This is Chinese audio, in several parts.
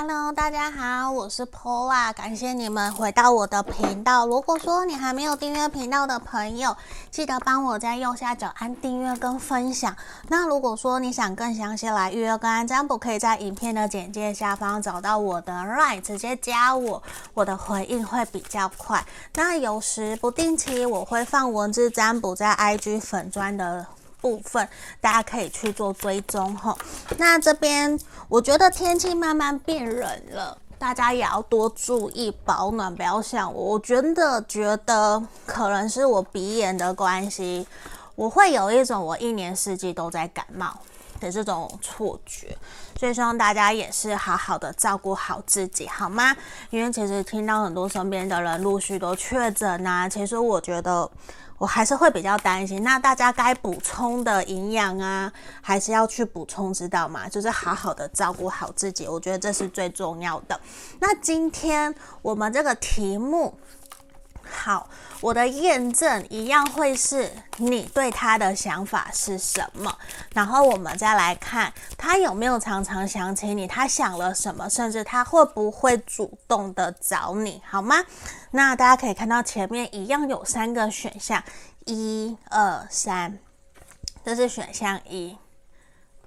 Hello，大家好，我是 Paula，感谢你们回到我的频道。如果说你还没有订阅频道的朋友，记得帮我在右下角按订阅跟分享。那如果说你想更详细来预约个案占卜，可以在影片的简介下方找到我的 LINE，直接加我，我的回应会比较快。那有时不定期我会放文字占卜在 IG 粉砖的。部分大家可以去做追踪吼。那这边我觉得天气慢慢变冷了，大家也要多注意保暖，不要像我。我真的觉得可能是我鼻炎的关系，我会有一种我一年四季都在感冒的这种错觉。所以希望大家也是好好的照顾好自己，好吗？因为其实听到很多身边的人陆续都确诊啊，其实我觉得。我还是会比较担心，那大家该补充的营养啊，还是要去补充，知道吗？就是好好的照顾好自己，我觉得这是最重要的。那今天我们这个题目。好，我的验证一样会是你对他的想法是什么，然后我们再来看他有没有常常想起你，他想了什么，甚至他会不会主动的找你，好吗？那大家可以看到前面一样有三个选项，一二三，这是选项一，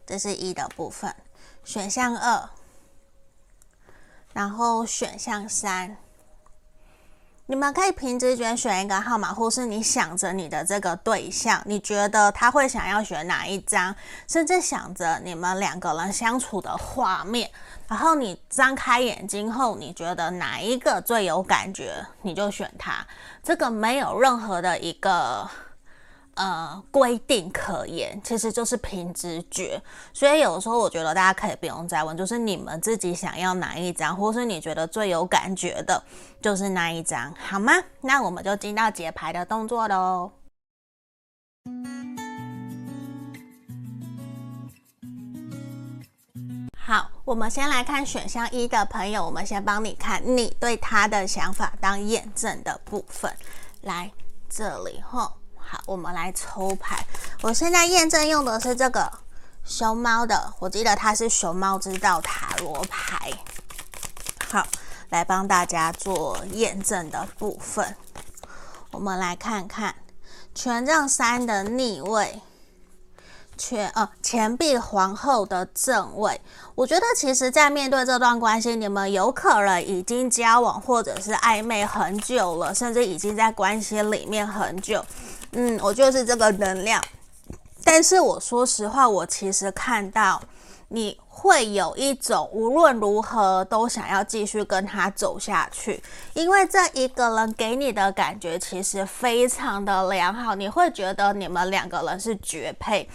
这是一的部分，选项二，然后选项三。你们可以凭直觉选一个号码，或是你想着你的这个对象，你觉得他会想要选哪一张，甚至想着你们两个人相处的画面，然后你张开眼睛后，你觉得哪一个最有感觉，你就选它。这个没有任何的一个。呃，规定可言，其实就是凭直觉。所以有时候我觉得大家可以不用再问，就是你们自己想要哪一张，或是你觉得最有感觉的，就是那一张，好吗？那我们就进到解牌的动作喽。好，我们先来看选项一的朋友，我们先帮你看你对他的想法当验证的部分，来这里吼。好，我们来抽牌。我现在验证用的是这个熊猫的，我记得它是熊猫之道塔罗牌。好，来帮大家做验证的部分。我们来看看权杖三的逆位。权呃，钱币皇后的正位，我觉得其实，在面对这段关系，你们有可能已经交往或者是暧昧很久了，甚至已经在关系里面很久。嗯，我就是这个能量。但是我说实话，我其实看到你会有一种无论如何都想要继续跟他走下去，因为这一个人给你的感觉其实非常的良好，你会觉得你们两个人是绝配。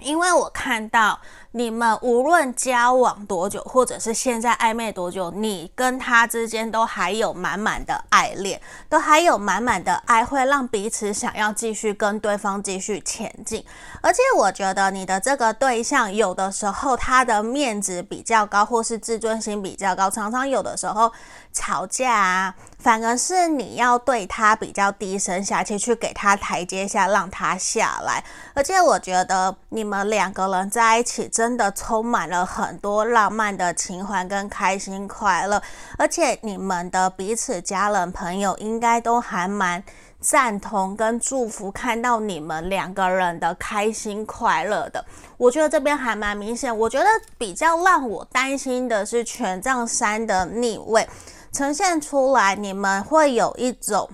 因为我看到你们无论交往多久，或者是现在暧昧多久，你跟他之间都还有满满的爱恋，都还有满满的爱，会让彼此想要继续跟对方继续前进。而且我觉得你的这个对象，有的时候他的面子比较高，或是自尊心比较高，常常有的时候吵架啊，反而是你要对他比较低声下气，去给他台阶下，让他下来。而且我觉得你们两个人在一起，真的充满了很多浪漫的情怀跟开心快乐。而且你们的彼此家人朋友应该都还蛮赞同跟祝福，看到你们两个人的开心快乐的。我觉得这边还蛮明显。我觉得比较让我担心的是权杖三的逆位。呈现出来，你们会有一种，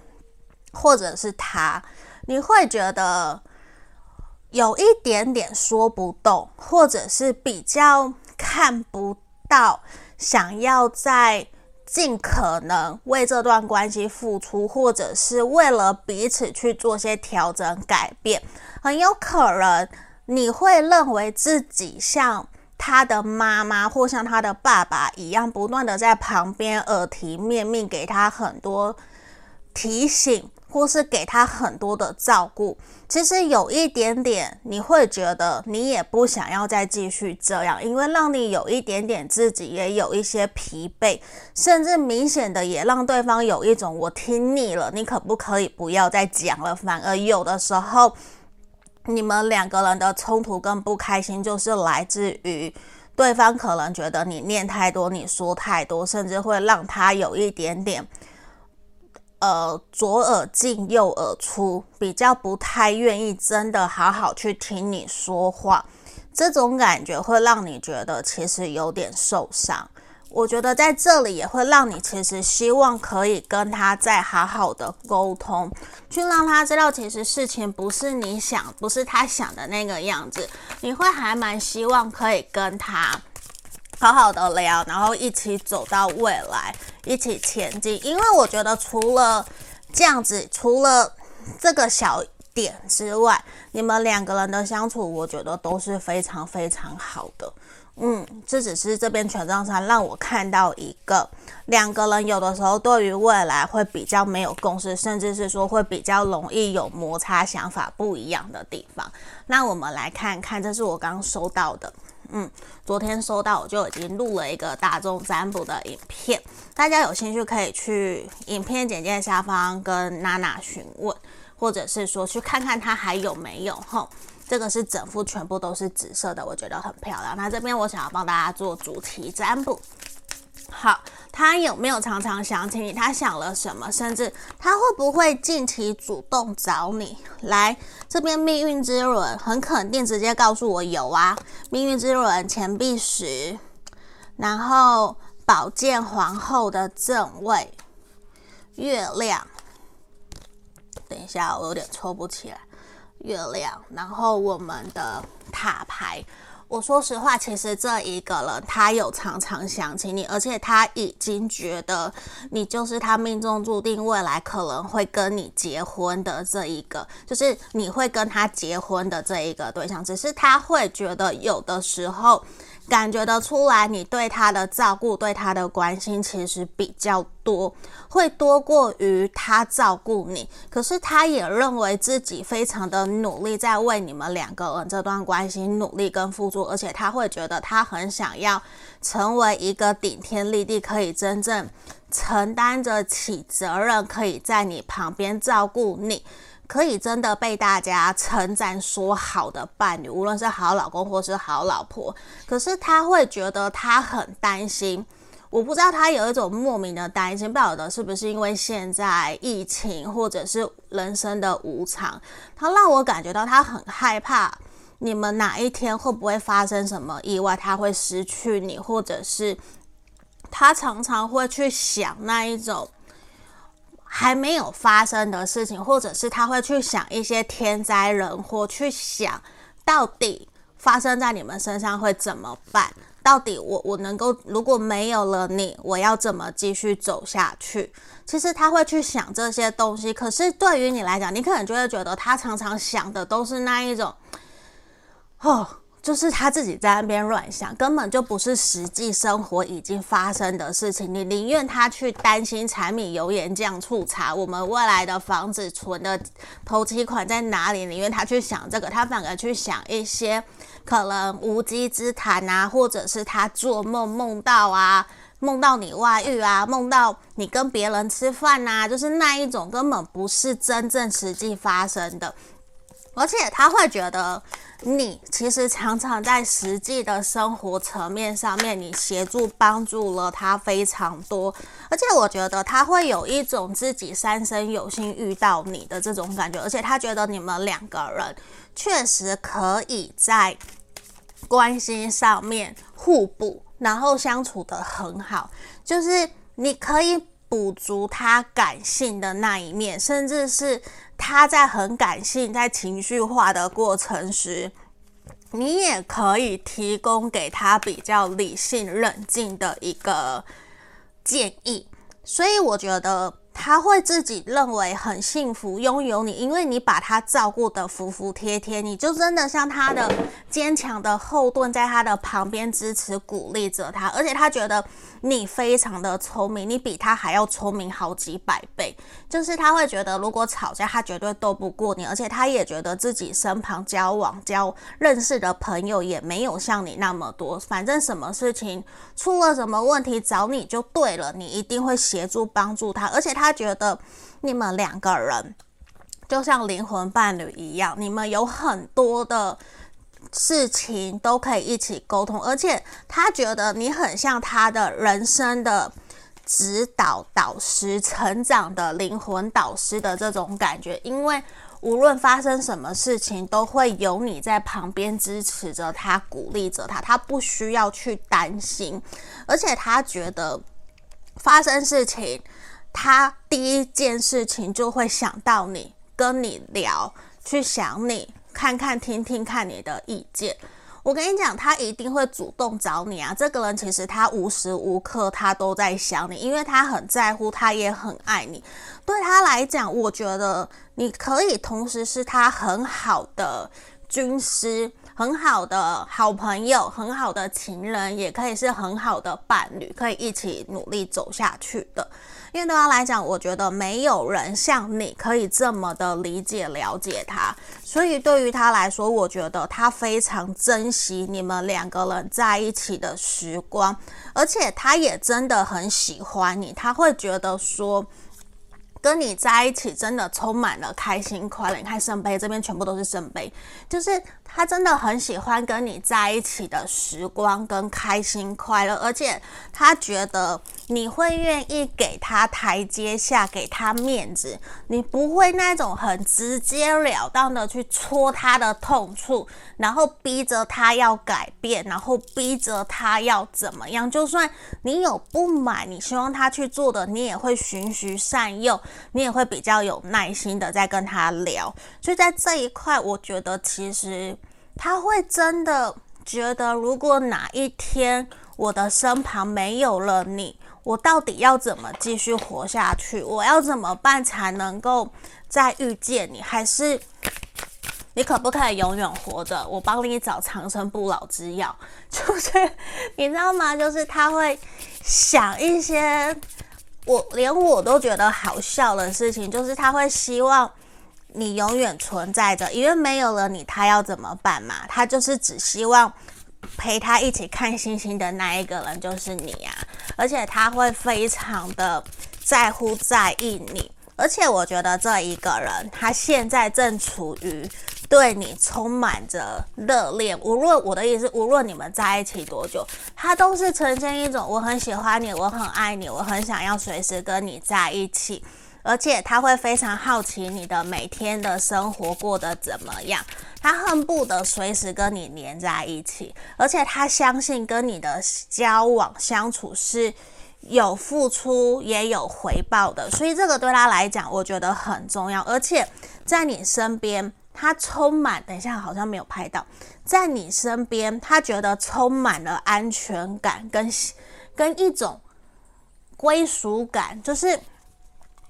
或者是他，你会觉得有一点点说不动，或者是比较看不到，想要在尽可能为这段关系付出，或者是为了彼此去做些调整改变，很有可能你会认为自己像。他的妈妈或像他的爸爸一样，不断的在旁边耳提面命，给他很多提醒，或是给他很多的照顾。其实有一点点，你会觉得你也不想要再继续这样，因为让你有一点点自己也有一些疲惫，甚至明显的也让对方有一种我听腻了，你可不可以不要再讲了？反而有的时候。你们两个人的冲突跟不开心，就是来自于对方可能觉得你念太多，你说太多，甚至会让他有一点点，呃，左耳进右耳出，比较不太愿意真的好好去听你说话。这种感觉会让你觉得其实有点受伤。我觉得在这里也会让你其实希望可以跟他再好好的沟通，去让他知道其实事情不是你想，不是他想的那个样子。你会还蛮希望可以跟他好好的聊，然后一起走到未来，一起前进。因为我觉得除了这样子，除了这个小点之外，你们两个人的相处，我觉得都是非常非常好的。嗯，这只是这边权杖三让我看到一个两个人有的时候对于未来会比较没有共识，甚至是说会比较容易有摩擦、想法不一样的地方。那我们来看看，这是我刚收到的。嗯，昨天收到，我就已经录了一个大众占卜的影片，大家有兴趣可以去影片简介下方跟娜娜询问。或者是说去看看它还有没有吼，这个是整幅全部都是紫色的，我觉得很漂亮。那这边我想要帮大家做主题占卜，好，他有没有常常想起你？他想了什么？甚至他会不会近期主动找你？来这边命运之轮很肯定直接告诉我有啊，命运之轮钱币十，然后宝剑皇后的正位，月亮。等一下，我有点抽不起来。月亮，然后我们的塔牌。我说实话，其实这一个人他有常常想起你，而且他已经觉得你就是他命中注定未来可能会跟你结婚的这一个，就是你会跟他结婚的这一个对象。只是他会觉得有的时候。感觉得出来，你对他的照顾、对他的关心其实比较多，会多过于他照顾你。可是他也认为自己非常的努力，在为你们两个人这段关系努力跟付出，而且他会觉得他很想要成为一个顶天立地，可以真正承担着起责任，可以在你旁边照顾你。可以真的被大家称赞说好的伴侣，无论是好老公或是好老婆，可是他会觉得他很担心。我不知道他有一种莫名的担心，不晓得是不是因为现在疫情，或者是人生的无常，他让我感觉到他很害怕，你们哪一天会不会发生什么意外，他会失去你，或者是他常常会去想那一种。还没有发生的事情，或者是他会去想一些天灾人祸，去想到底发生在你们身上会怎么办？到底我我能够如果没有了你，我要怎么继续走下去？其实他会去想这些东西，可是对于你来讲，你可能就会觉得他常常想的都是那一种，哦。就是他自己在那边乱想，根本就不是实际生活已经发生的事情。你宁愿他去担心柴米油盐酱醋茶，我们未来的房子存的头期款在哪里？宁愿他去想这个，他反而去想一些可能无稽之谈啊，或者是他做梦梦到啊，梦到你外遇啊，梦到你跟别人吃饭啊，就是那一种根本不是真正实际发生的，而且他会觉得。你其实常常在实际的生活层面上面，你协助帮助了他非常多，而且我觉得他会有一种自己三生有幸遇到你的这种感觉，而且他觉得你们两个人确实可以在关系上面互补，然后相处得很好，就是你可以补足他感性的那一面，甚至是。他在很感性、在情绪化的过程时，你也可以提供给他比较理性、冷静的一个建议。所以我觉得。他会自己认为很幸福，拥有你，因为你把他照顾得服服帖帖，你就真的像他的坚强的后盾，在他的旁边支持鼓励着他，而且他觉得你非常的聪明，你比他还要聪明好几百倍。就是他会觉得，如果吵架，他绝对斗不过你，而且他也觉得自己身旁交往交认识的朋友也没有像你那么多，反正什么事情出了什么问题找你就对了，你一定会协助帮助他，而且他。他觉得你们两个人就像灵魂伴侣一样，你们有很多的事情都可以一起沟通，而且他觉得你很像他的人生的指导导师、成长的灵魂导师的这种感觉，因为无论发生什么事情，都会有你在旁边支持着他、鼓励着他，他不需要去担心，而且他觉得发生事情，他第一件事情就会想到你，跟你聊，去想你。看看、听听看你的意见，我跟你讲，他一定会主动找你啊！这个人其实他无时无刻他都在想你，因为他很在乎，他也很爱你。对他来讲，我觉得你可以同时是他很好的军师、很好的好朋友、很好的情人，也可以是很好的伴侣，可以一起努力走下去的。因为对他来讲，我觉得没有人像你可以这么的理解、了解他，所以对于他来说，我觉得他非常珍惜你们两个人在一起的时光，而且他也真的很喜欢你，他会觉得说。跟你在一起真的充满了开心快乐。你看圣杯这边全部都是圣杯，就是他真的很喜欢跟你在一起的时光跟开心快乐，而且他觉得你会愿意给他台阶下，给他面子，你不会那种很直截了当的去戳他的痛处，然后逼着他要改变，然后逼着他要怎么样。就算你有不满，你希望他去做的，你也会循循善诱。你也会比较有耐心的在跟他聊，所以在这一块，我觉得其实他会真的觉得，如果哪一天我的身旁没有了你，我到底要怎么继续活下去？我要怎么办才能够再遇见你？还是你可不可以永远活着？我帮你找长生不老之药，就是你知道吗？就是他会想一些。我连我都觉得好笑的事情，就是他会希望你永远存在着，因为没有了你，他要怎么办嘛？他就是只希望陪他一起看星星的那一个人就是你啊，而且他会非常的在乎在意你，而且我觉得这一个人他现在正处于。对你充满着热恋，无论我的意思，无论你们在一起多久，他都是呈现一种我很喜欢你，我很爱你，我很想要随时跟你在一起，而且他会非常好奇你的每天的生活过得怎么样，他恨不得随时跟你黏在一起，而且他相信跟你的交往相处是有付出也有回报的，所以这个对他来讲，我觉得很重要，而且在你身边。他充满，等一下好像没有拍到，在你身边，他觉得充满了安全感跟跟一种归属感，就是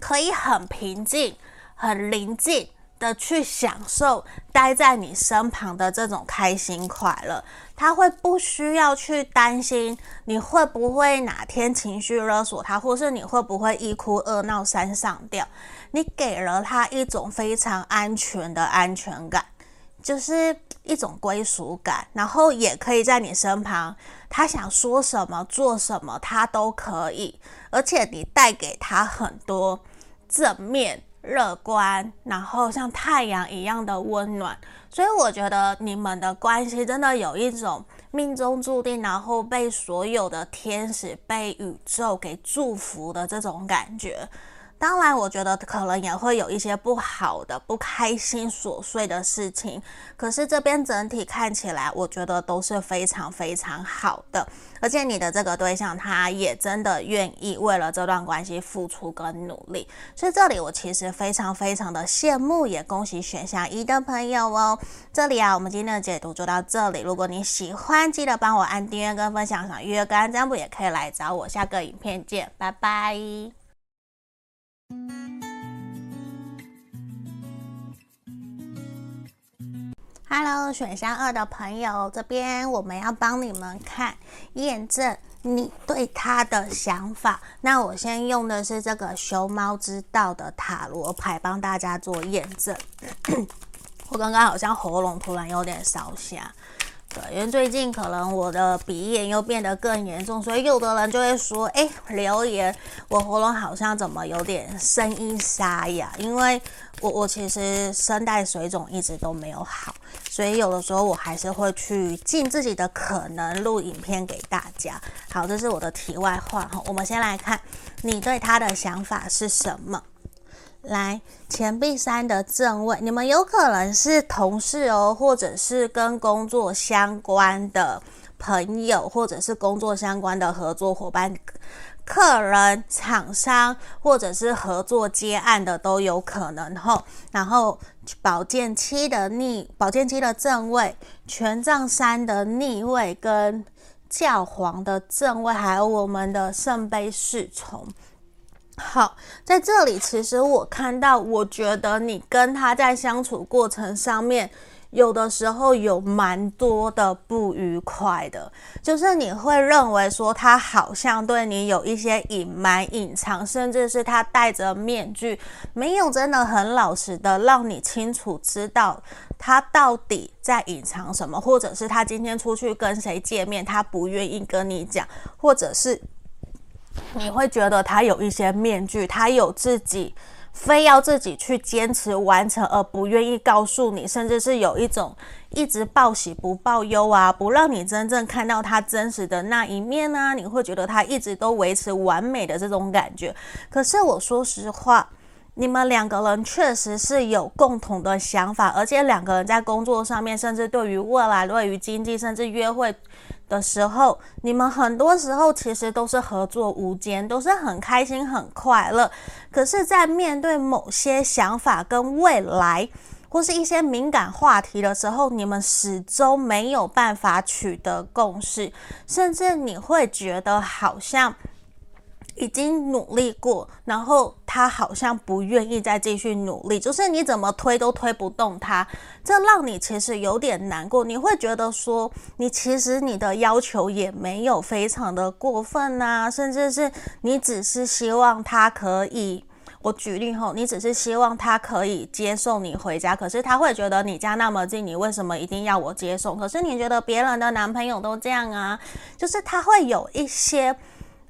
可以很平静、很宁静的去享受待在你身旁的这种开心快乐。他会不需要去担心你会不会哪天情绪勒索他，或是你会不会一哭二闹三上吊。你给了他一种非常安全的安全感，就是一种归属感，然后也可以在你身旁，他想说什么做什么他都可以，而且你带给他很多正面、乐观，然后像太阳一样的温暖，所以我觉得你们的关系真的有一种命中注定，然后被所有的天使、被宇宙给祝福的这种感觉。当然，我觉得可能也会有一些不好的、不开心、琐碎的事情。可是这边整体看起来，我觉得都是非常非常好的。而且你的这个对象，他也真的愿意为了这段关系付出跟努力。所以这里我其实非常非常的羡慕，也恭喜选项一的朋友哦。这里啊，我们今天的解读就到这里。如果你喜欢，记得帮我按订阅跟分享。想预约个案占卜也可以来找我。下个影片见，拜拜。Hello，选项二的朋友，这边我们要帮你们看验证你对他的想法。那我先用的是这个熊猫之道的塔罗牌帮大家做验证。我刚刚好像喉咙突然有点烧声，对，因为最近可能我的鼻炎又变得更严重，所以有的人就会说，哎，留言我喉咙好像怎么有点声音沙哑，因为我 我其实声带水肿一直都没有好，所以有的时候我还是会去尽自己的可能录影片给大家。好，这是我的题外话哈，我们先来看你对他的想法是什么。来，钱币三的正位，你们有可能是同事哦，或者是跟工作相关的朋友，或者是工作相关的合作伙伴、客人、厂商，或者是合作接案的都有可能吼。然后宝剑七的逆，宝剑七的正位，权杖三的逆位，跟教皇的正位，还有我们的圣杯侍从。好，在这里，其实我看到，我觉得你跟他在相处过程上面，有的时候有蛮多的不愉快的，就是你会认为说他好像对你有一些隐瞒、隐藏，甚至是他戴着面具，没有真的很老实的让你清楚知道他到底在隐藏什么，或者是他今天出去跟谁见面，他不愿意跟你讲，或者是。你会觉得他有一些面具，他有自己非要自己去坚持完成，而不愿意告诉你，甚至是有一种一直报喜不报忧啊，不让你真正看到他真实的那一面啊。你会觉得他一直都维持完美的这种感觉。可是我说实话，你们两个人确实是有共同的想法，而且两个人在工作上面，甚至对于未来、对于经济，甚至约会。的时候，你们很多时候其实都是合作无间，都是很开心、很快乐。可是，在面对某些想法跟未来，或是一些敏感话题的时候，你们始终没有办法取得共识，甚至你会觉得好像。已经努力过，然后他好像不愿意再继续努力，就是你怎么推都推不动他，这让你其实有点难过。你会觉得说，你其实你的要求也没有非常的过分呐，甚至是你只是希望他可以，我举例后，你只是希望他可以接送你回家，可是他会觉得你家那么近，你为什么一定要我接送？可是你觉得别人的男朋友都这样啊，就是他会有一些。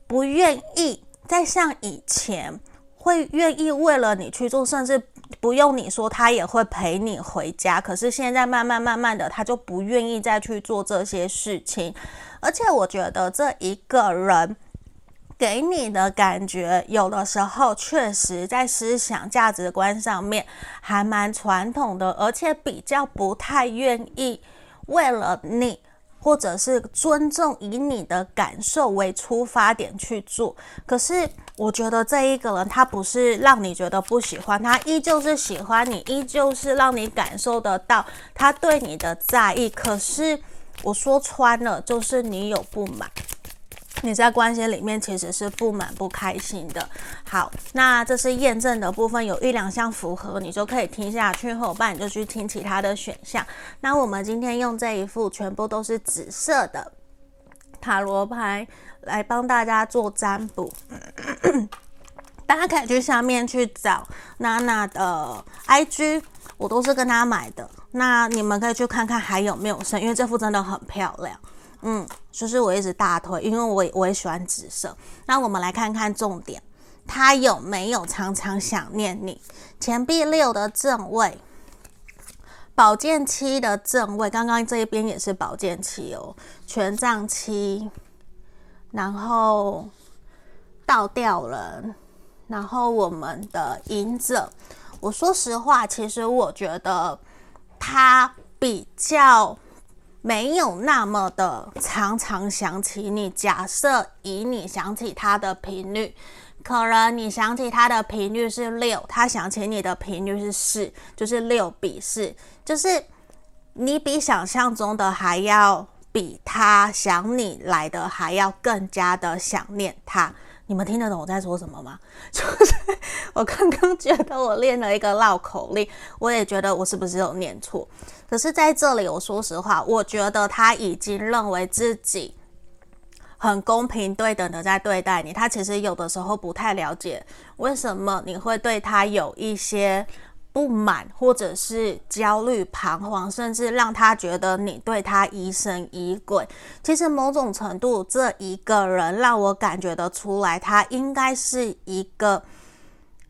不愿意再像以前会愿意为了你去做，甚至不用你说，他也会陪你回家。可是现在慢慢慢慢的，他就不愿意再去做这些事情。而且我觉得这一个人给你的感觉，有的时候确实在思想价值观上面还蛮传统的，而且比较不太愿意为了你。或者是尊重以你的感受为出发点去做，可是我觉得这一个人他不是让你觉得不喜欢，他依旧是喜欢你，依旧是让你感受得到他对你的在意。可是我说穿了，就是你有不满。你在关系里面其实是不满不开心的。好，那这是验证的部分，有一两项符合，你就可以听下去，后伴你就去听其他的选项。那我们今天用这一副全部都是紫色的塔罗牌来帮大家做占卜，大家可以去下面去找娜娜的 IG，我都是跟她买的。那你们可以去看看还有没有剩，因为这副真的很漂亮。嗯，就是我一直大推，因为我我也喜欢紫色。那我们来看看重点，他有没有常常想念你？钱币六的正位，宝剑七的正位，刚刚这一边也是宝剑七哦，权杖七，然后倒吊人，然后我们的隐者。我说实话，其实我觉得他比较。没有那么的常常想起你。假设以你想起他的频率，可能你想起他的频率是六，他想起你的频率是四，就是六比四，就是你比想象中的还要比他想你来的还要更加的想念他。你们听得懂我在说什么吗？就是我刚刚觉得我练了一个绕口令，我也觉得我是不是有念错？可是在这里，我说实话，我觉得他已经认为自己很公平对等的在对待你。他其实有的时候不太了解为什么你会对他有一些不满，或者是焦虑、彷徨，甚至让他觉得你对他疑神疑鬼。其实某种程度，这一个人让我感觉得出来，他应该是一个。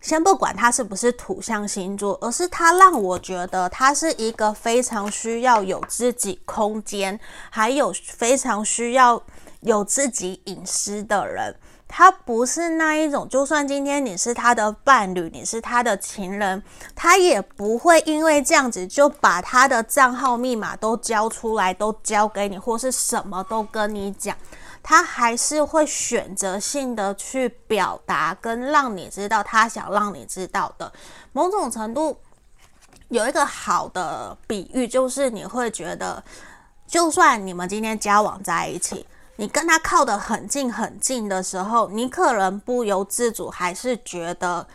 先不管他是不是土象星座，而是他让我觉得他是一个非常需要有自己空间，还有非常需要有自己隐私的人。他不是那一种，就算今天你是他的伴侣，你是他的情人，他也不会因为这样子就把他的账号密码都交出来，都交给你，或是什么都跟你讲。他还是会选择性的去表达，跟让你知道他想让你知道的。某种程度有一个好的比喻，就是你会觉得，就算你们今天交往在一起，你跟他靠得很近很近的时候，你可能不由自主还是觉得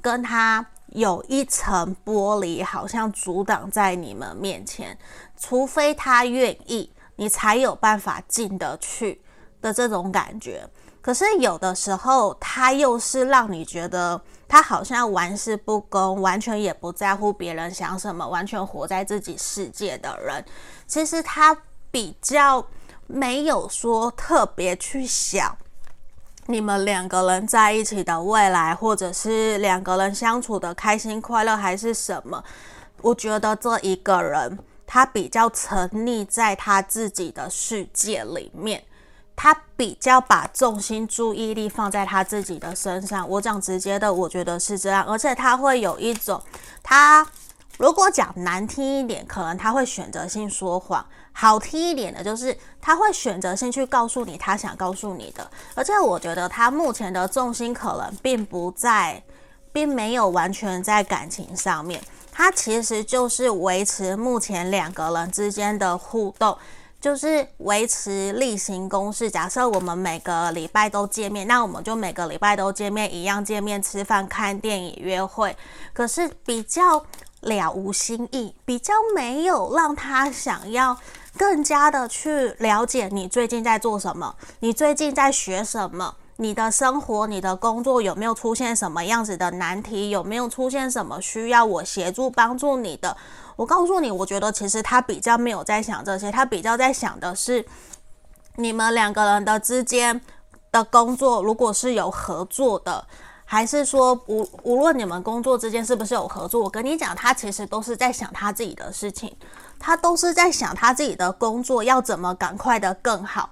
跟他有一层玻璃，好像阻挡在你们面前，除非他愿意，你才有办法进得去。的这种感觉，可是有的时候他又是让你觉得他好像玩世不恭，完全也不在乎别人想什么，完全活在自己世界的人。其实他比较没有说特别去想你们两个人在一起的未来，或者是两个人相处的开心快乐还是什么。我觉得这一个人他比较沉溺在他自己的世界里面。他比较把重心注意力放在他自己的身上，我讲直接的，我觉得是这样，而且他会有一种，他如果讲难听一点，可能他会选择性说谎；好听一点的，就是他会选择性去告诉你他想告诉你的。而且我觉得他目前的重心可能并不在，并没有完全在感情上面，他其实就是维持目前两个人之间的互动。就是维持例行公事。假设我们每个礼拜都见面，那我们就每个礼拜都见面，一样见面吃饭、看电影、约会。可是比较了无新意，比较没有让他想要更加的去了解你最近在做什么，你最近在学什么。你的生活、你的工作有没有出现什么样子的难题？有没有出现什么需要我协助帮助你的？我告诉你，我觉得其实他比较没有在想这些，他比较在想的是你们两个人的之间的工作，如果是有合作的，还是说无无论你们工作之间是不是有合作，我跟你讲，他其实都是在想他自己的事情，他都是在想他自己的工作要怎么赶快的更好。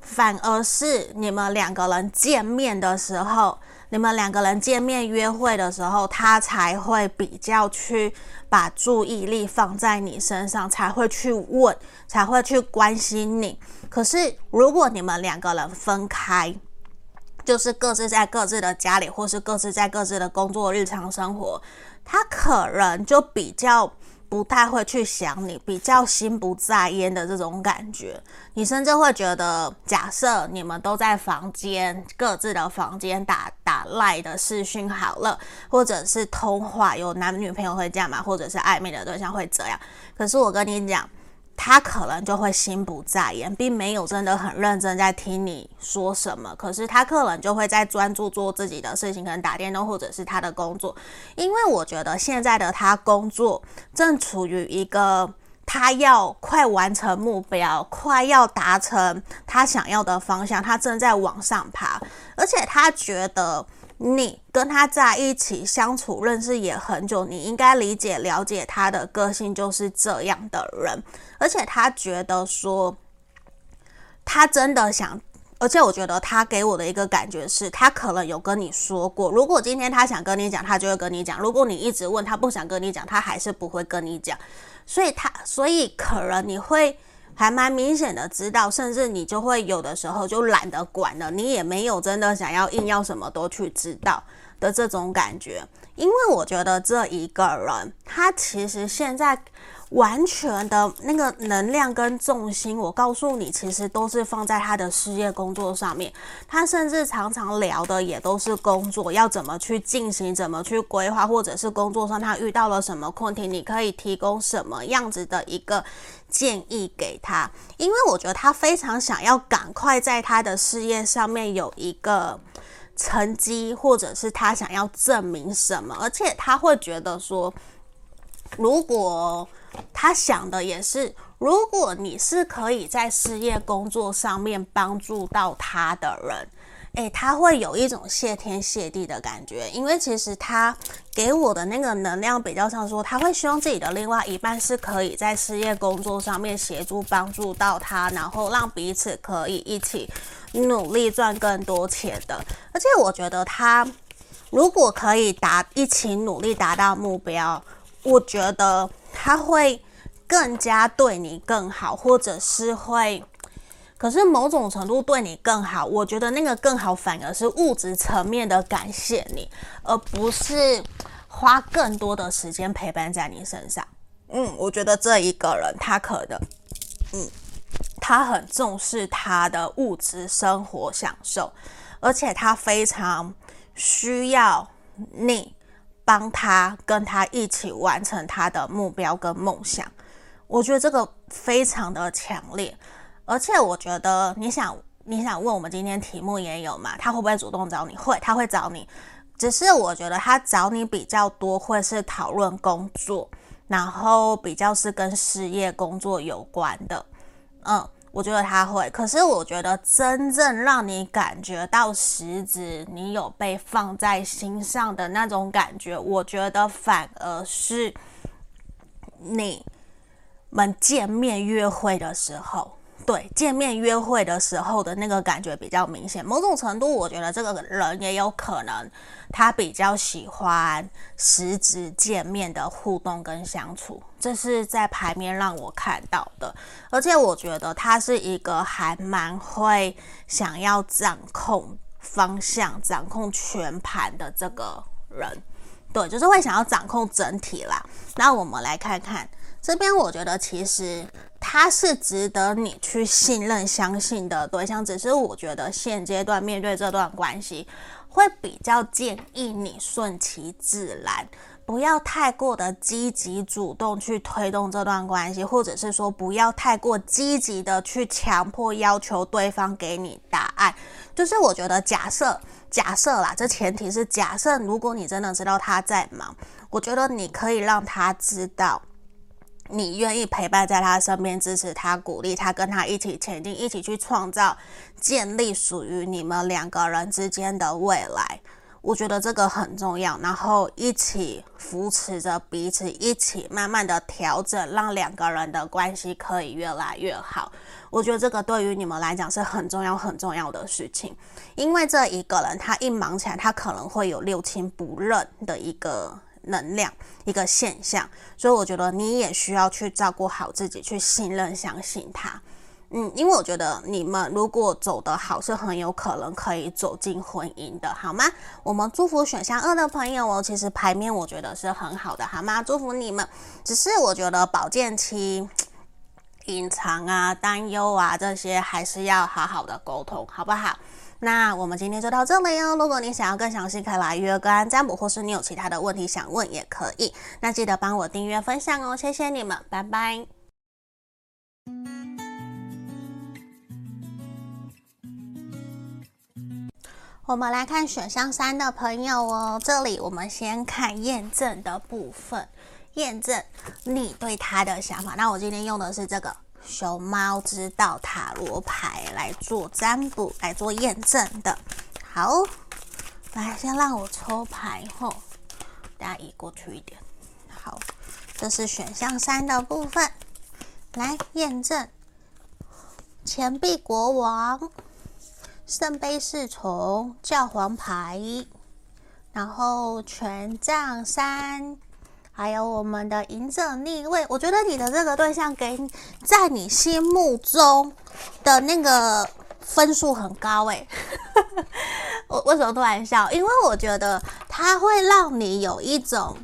反而是你们两个人见面的时候，你们两个人见面约会的时候，他才会比较去把注意力放在你身上，才会去问，才会去关心你。可是如果你们两个人分开，就是各自在各自的家里，或是各自在各自的工作日常生活，他可能就比较。不太会去想你，比较心不在焉的这种感觉，你甚至会觉得，假设你们都在房间，各自的房间打打赖的视讯好了，或者是通话，有男女朋友会这样嘛，或者是暧昧的对象会这样。可是我跟你讲。他可能就会心不在焉，并没有真的很认真在听你说什么。可是他可能就会在专注做自己的事情，可能打电动或者是他的工作。因为我觉得现在的他工作正处于一个他要快完成目标，快要达成他想要的方向，他正在往上爬，而且他觉得。你跟他在一起相处、认识也很久，你应该理解、了解他的个性就是这样的人，而且他觉得说，他真的想，而且我觉得他给我的一个感觉是，他可能有跟你说过，如果今天他想跟你讲，他就会跟你讲；如果你一直问他不想跟你讲，他还是不会跟你讲。所以他，所以可能你会。还蛮明显的知道，甚至你就会有的时候就懒得管了，你也没有真的想要硬要什么都去知道的这种感觉。因为我觉得这一个人，他其实现在。完全的那个能量跟重心，我告诉你，其实都是放在他的事业工作上面。他甚至常常聊的也都是工作，要怎么去进行，怎么去规划，或者是工作上他遇到了什么问题，你可以提供什么样子的一个建议给他。因为我觉得他非常想要赶快在他的事业上面有一个成绩，或者是他想要证明什么，而且他会觉得说。如果他想的也是，如果你是可以在事业工作上面帮助到他的人。诶，他会有一种谢天谢地的感觉，因为其实他给我的那个能量比较像说，他会希望自己的另外一半是可以在事业工作上面协助帮助到他，然后让彼此可以一起努力赚更多钱的。而且我觉得他如果可以达一起努力达到目标，我觉得他会更加对你更好，或者是会。可是某种程度对你更好，我觉得那个更好反而是物质层面的感谢你，而不是花更多的时间陪伴在你身上。嗯，我觉得这一个人他可能，嗯，他很重视他的物质生活享受，而且他非常需要你帮他跟他一起完成他的目标跟梦想。我觉得这个非常的强烈。而且我觉得你想你想问我们今天题目也有嘛？他会不会主动找你？会，他会找你。只是我觉得他找你比较多，会是讨论工作，然后比较是跟事业工作有关的。嗯，我觉得他会。可是我觉得真正让你感觉到实质你有被放在心上的那种感觉，我觉得反而是你们见面约会的时候。对，见面约会的时候的那个感觉比较明显。某种程度，我觉得这个人也有可能他比较喜欢实质见面的互动跟相处，这是在牌面让我看到的。而且我觉得他是一个还蛮会想要掌控方向、掌控全盘的这个人。对，就是会想要掌控整体啦。那我们来看看。这边我觉得其实他是值得你去信任、相信的对象，只是我觉得现阶段面对这段关系，会比较建议你顺其自然，不要太过的积极主动去推动这段关系，或者是说不要太过积极的去强迫要求对方给你答案。就是我觉得假设假设啦，这前提是假设，如果你真的知道他在忙，我觉得你可以让他知道。你愿意陪伴在他身边，支持他，鼓励他，跟他一起前进，一起去创造、建立属于你们两个人之间的未来。我觉得这个很重要。然后一起扶持着彼此，一起慢慢的调整，让两个人的关系可以越来越好。我觉得这个对于你们来讲是很重要、很重要的事情。因为这一个人他一忙起来，他可能会有六亲不认的一个。能量一个现象，所以我觉得你也需要去照顾好自己，去信任、相信他。嗯，因为我觉得你们如果走得好，是很有可能可以走进婚姻的，好吗？我们祝福选项二的朋友哦，其实牌面我觉得是很好的，好吗？祝福你们。只是我觉得保健期隐藏啊、担忧啊这些，还是要好好的沟通，好不好？那我们今天就到这里哦。如果你想要更详细，可以来约个案占卜，或是你有其他的问题想问，也可以。那记得帮我订阅分享哦，谢谢你们，拜拜。我们来看选项三的朋友哦，这里我们先看验证的部分，验证你对他的想法。那我今天用的是这个。熊猫知道塔罗牌来做占卜，来做验证的。好，来先让我抽牌后，大家移过去一点。好，这是选项三的部分，来验证。钱币国王、圣杯侍从、教皇牌，然后权杖三。还有我们的隐者逆位，我觉得你的这个对象给在你心目中的那个分数很高 诶。我为什么突然笑？因为我觉得他会让你有一种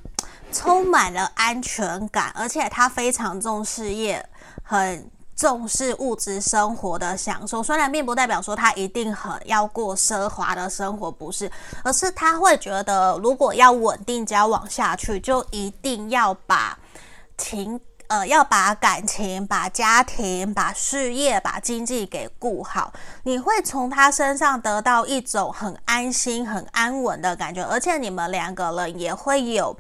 充满了安全感，而且他非常重事业，很。重视物质生活的享受，虽然并不代表说他一定很要过奢华的生活，不是，而是他会觉得，如果要稳定交往下去，就一定要把情，呃，要把感情、把家庭、把事业、把经济给顾好。你会从他身上得到一种很安心、很安稳的感觉，而且你们两个人也会有。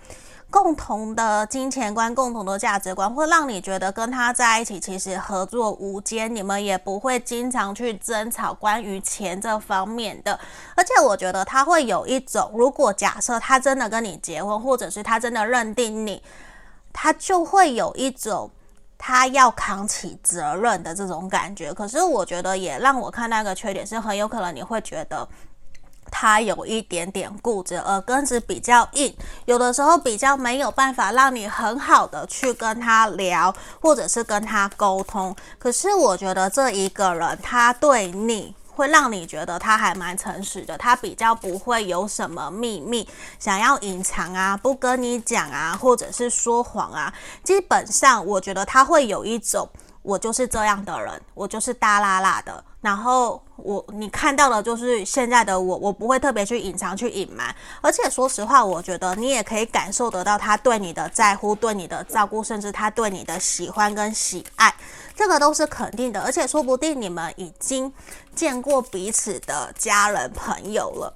共同的金钱观、共同的价值观，会让你觉得跟他在一起其实合作无间，你们也不会经常去争吵关于钱这方面的。而且我觉得他会有一种，如果假设他真的跟你结婚，或者是他真的认定你，他就会有一种他要扛起责任的这种感觉。可是我觉得也让我看到一个缺点，是很有可能你会觉得。他有一点点固执，耳根子比较硬，有的时候比较没有办法让你很好的去跟他聊，或者是跟他沟通。可是我觉得这一个人，他对你会让你觉得他还蛮诚实的，他比较不会有什么秘密想要隐藏啊，不跟你讲啊，或者是说谎啊。基本上，我觉得他会有一种。我就是这样的人，我就是大拉拉的。然后我你看到的就是现在的我，我不会特别去隐藏、去隐瞒。而且说实话，我觉得你也可以感受得到他对你的在乎、对你的照顾，甚至他对你的喜欢跟喜爱，这个都是肯定的。而且说不定你们已经见过彼此的家人朋友了。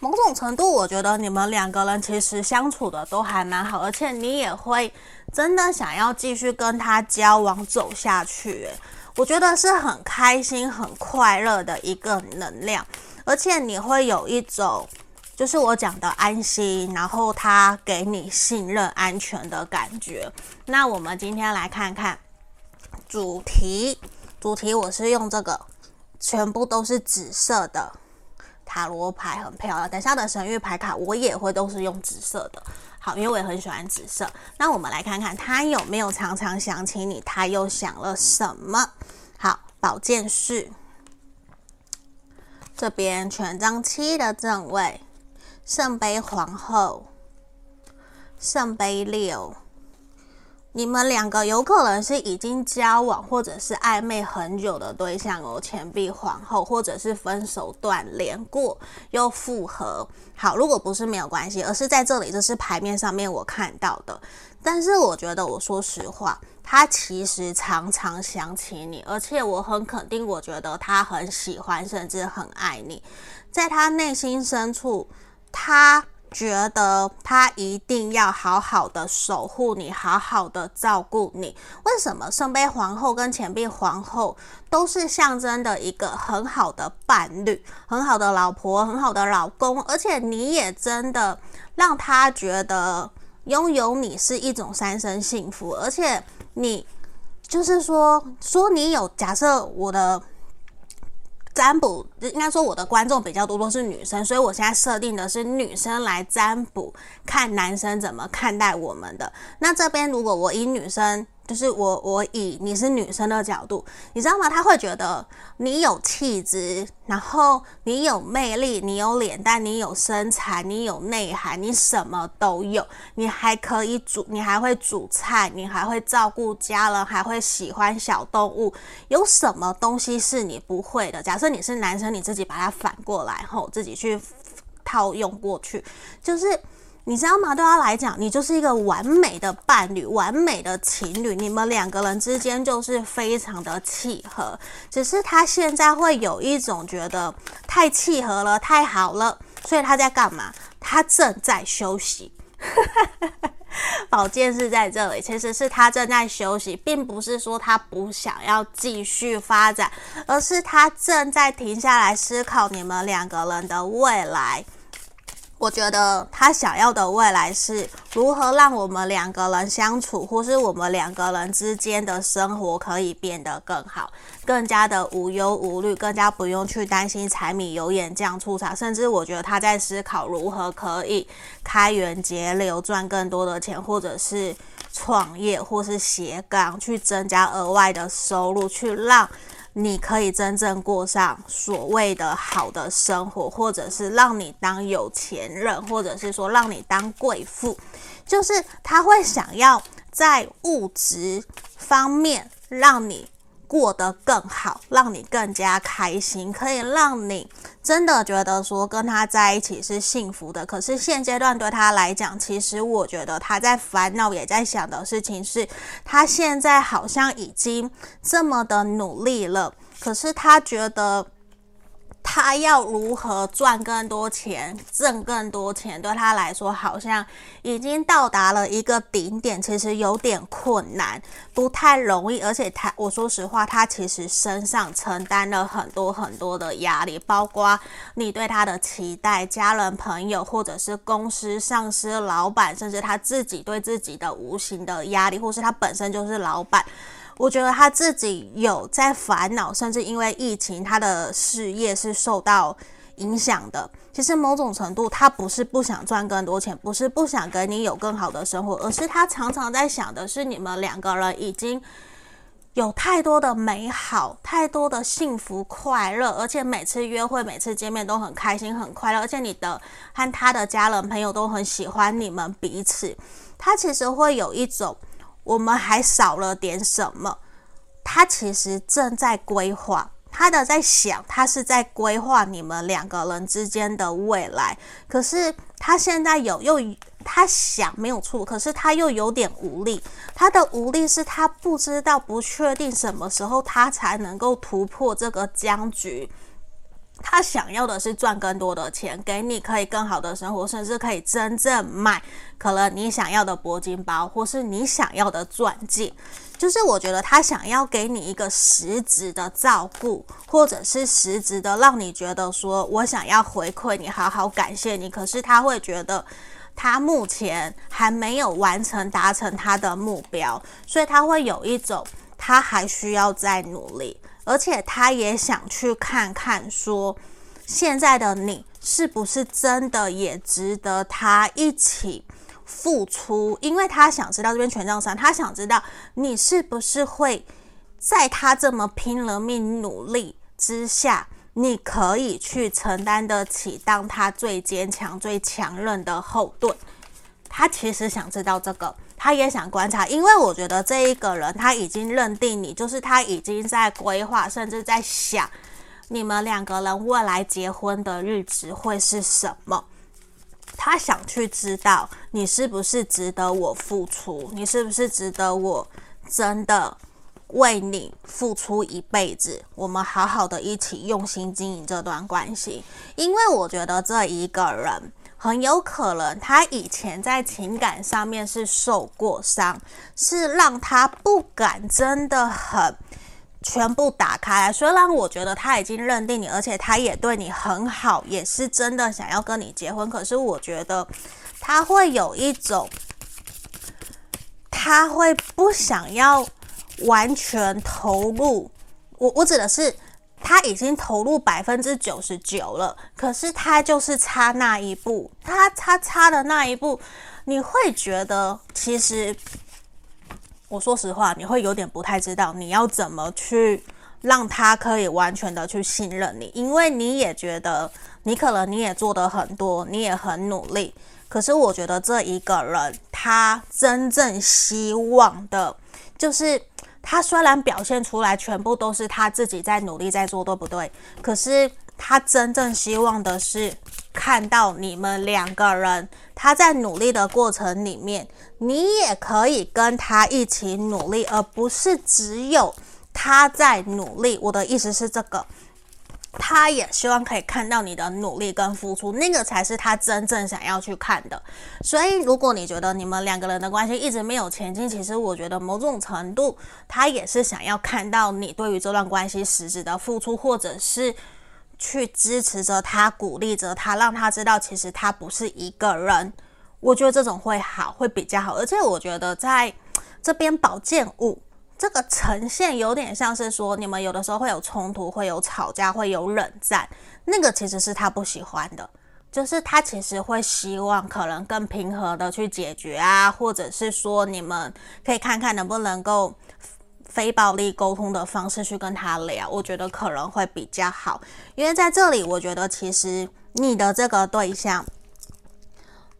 某种程度，我觉得你们两个人其实相处的都还蛮好，而且你也会真的想要继续跟他交往走下去。我觉得是很开心、很快乐的一个能量，而且你会有一种就是我讲的安心，然后他给你信任、安全的感觉。那我们今天来看看主题，主题我是用这个，全部都是紫色的。塔罗牌很漂亮，等下的神諭牌卡我也会都是用紫色的。好，因为我也很喜欢紫色。那我们来看看他有没有常常想起你，他又想了什么？好，宝剑四，这边权杖七的正位，圣杯皇后，圣杯六。你们两个有可能是已经交往或者是暧昧很久的对象哦，钱币皇后，或者是分手断联过又复合。好，如果不是没有关系，而是在这里，这是牌面上面我看到的。但是我觉得，我说实话，他其实常常想起你，而且我很肯定，我觉得他很喜欢，甚至很爱你，在他内心深处，他。觉得他一定要好好的守护你，好好的照顾你。为什么圣杯皇后跟钱币皇后都是象征的一个很好的伴侣、很好的老婆、很好的老公？而且你也真的让他觉得拥有你是一种三生幸福。而且你就是说，说你有，假设我的。占卜应该说我的观众比较多都是女生，所以我现在设定的是女生来占卜，看男生怎么看待我们的。那这边如果我以女生。就是我，我以你是女生的角度，你知道吗？他会觉得你有气质，然后你有魅力，你有脸蛋，你有身材，你有内涵，你什么都有。你还可以煮，你还会煮菜，你还会照顾家人，还会喜欢小动物。有什么东西是你不会的？假设你是男生，你自己把它反过来后，自己去套用过去，就是。你知道吗？对他来讲，你就是一个完美的伴侣，完美的情侣。你们两个人之间就是非常的契合。只是他现在会有一种觉得太契合了，太好了，所以他在干嘛？他正在休息。宝剑是在这里，其实是他正在休息，并不是说他不想要继续发展，而是他正在停下来思考你们两个人的未来。我觉得他想要的未来是如何让我们两个人相处，或是我们两个人之间的生活可以变得更好，更加的无忧无虑，更加不用去担心柴米油盐酱醋茶。甚至我觉得他在思考如何可以开源节流，赚更多的钱，或者是创业，或是斜杠，去增加额外的收入，去让。你可以真正过上所谓的好的生活，或者是让你当有钱人，或者是说让你当贵妇，就是他会想要在物质方面让你。过得更好，让你更加开心，可以让你真的觉得说跟他在一起是幸福的。可是现阶段对他来讲，其实我觉得他在烦恼，也在想的事情是，他现在好像已经这么的努力了，可是他觉得。他要如何赚更多钱、挣更多钱，对他来说好像已经到达了一个顶点，其实有点困难，不太容易。而且他，我说实话，他其实身上承担了很多很多的压力，包括你对他的期待、家人、朋友，或者是公司上司、老板，甚至他自己对自己的无形的压力，或是他本身就是老板。我觉得他自己有在烦恼，甚至因为疫情，他的事业是受到影响的。其实某种程度，他不是不想赚更多钱，不是不想跟你有更好的生活，而是他常常在想的是，你们两个人已经有太多的美好，太多的幸福快乐，而且每次约会、每次见面都很开心、很快乐，而且你的和他的家人朋友都很喜欢你们彼此。他其实会有一种。我们还少了点什么？他其实正在规划，他的在想，他是在规划你们两个人之间的未来。可是他现在有又他想没有错，可是他又有点无力。他的无力是他不知道、不确定什么时候他才能够突破这个僵局。他想要的是赚更多的钱，给你可以更好的生活，甚至可以真正买可能你想要的铂金包，或是你想要的钻戒。就是我觉得他想要给你一个实质的照顾，或者是实质的让你觉得说我想要回馈你，好好感谢你。可是他会觉得他目前还没有完成达成他的目标，所以他会有一种他还需要再努力。而且他也想去看看，说现在的你是不是真的也值得他一起付出？因为他想知道这边权杖三，他想知道你是不是会在他这么拼了命努力之下，你可以去承担得起，当他最坚强、最强韧的后盾。他其实想知道这个。他也想观察，因为我觉得这一个人他已经认定你，就是他已经在规划，甚至在想你们两个人未来结婚的日子会是什么。他想去知道你是不是值得我付出，你是不是值得我真的为你付出一辈子，我们好好的一起用心经营这段关系。因为我觉得这一个人。很有可能他以前在情感上面是受过伤，是让他不敢真的很全部打开来。虽然我觉得他已经认定你，而且他也对你很好，也是真的想要跟你结婚。可是我觉得他会有一种，他会不想要完全投入。我我指的是。他已经投入百分之九十九了，可是他就是差那一步，他他差的那一步，你会觉得其实，我说实话，你会有点不太知道你要怎么去让他可以完全的去信任你，因为你也觉得你可能你也做得很多，你也很努力，可是我觉得这一个人他真正希望的就是。他虽然表现出来全部都是他自己在努力在做，对不对？可是他真正希望的是看到你们两个人，他在努力的过程里面，你也可以跟他一起努力，而不是只有他在努力。我的意思是这个。他也希望可以看到你的努力跟付出，那个才是他真正想要去看的。所以，如果你觉得你们两个人的关系一直没有前进，其实我觉得某种程度他也是想要看到你对于这段关系实质的付出，或者是去支持着他、鼓励着他，让他知道其实他不是一个人。我觉得这种会好，会比较好。而且，我觉得在这边宝剑五。这个呈现有点像是说，你们有的时候会有冲突，会有吵架，会有冷战，那个其实是他不喜欢的，就是他其实会希望可能更平和的去解决啊，或者是说你们可以看看能不能够非暴力沟通的方式去跟他聊，我觉得可能会比较好，因为在这里，我觉得其实你的这个对象，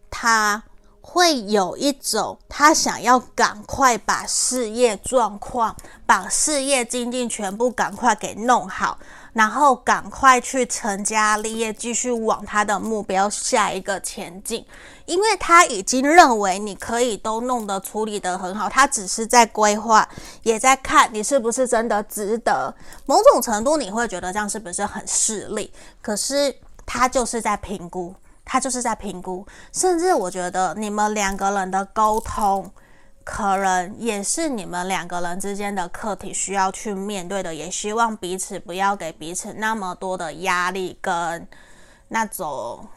他。会有一种他想要赶快把事业状况、把事业经济全部赶快给弄好，然后赶快去成家立业，继续往他的目标下一个前进，因为他已经认为你可以都弄得处理得很好，他只是在规划，也在看你是不是真的值得。某种程度你会觉得这样是不是很势利？可是他就是在评估，他就是在评估，甚至我觉得你们两个人的沟通。可能也是你们两个人之间的课题需要去面对的，也希望彼此不要给彼此那么多的压力跟那种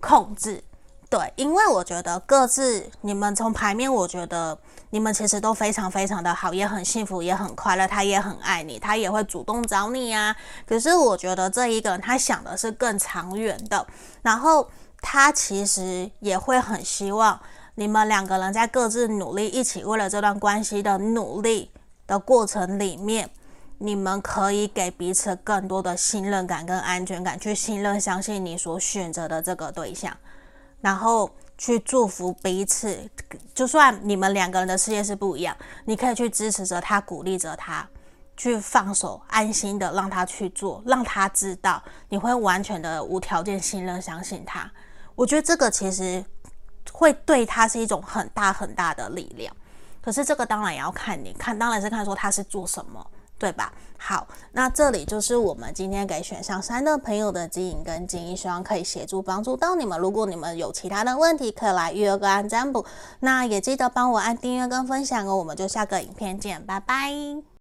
控制。对，因为我觉得各自你们从牌面，我觉得你们其实都非常非常的好，也很幸福，也很快乐。他也很爱你，他也会主动找你啊。可是我觉得这一个人他想的是更长远的，然后他其实也会很希望。你们两个人在各自努力，一起为了这段关系的努力的过程里面，你们可以给彼此更多的信任感跟安全感，去信任、相信你所选择的这个对象，然后去祝福彼此。就算你们两个人的事业是不一样，你可以去支持着他，鼓励着他，去放手，安心的让他去做，让他知道你会完全的无条件信任、相信他。我觉得这个其实。会对他是一种很大很大的力量，可是这个当然也要看你看，当然是看说他是做什么，对吧？好，那这里就是我们今天给选项三的朋友的指引跟建议，希望可以协助帮助到你们。如果你们有其他的问题，可以来预约个案占卜，那也记得帮我按订阅跟分享哦。我们就下个影片见，拜拜。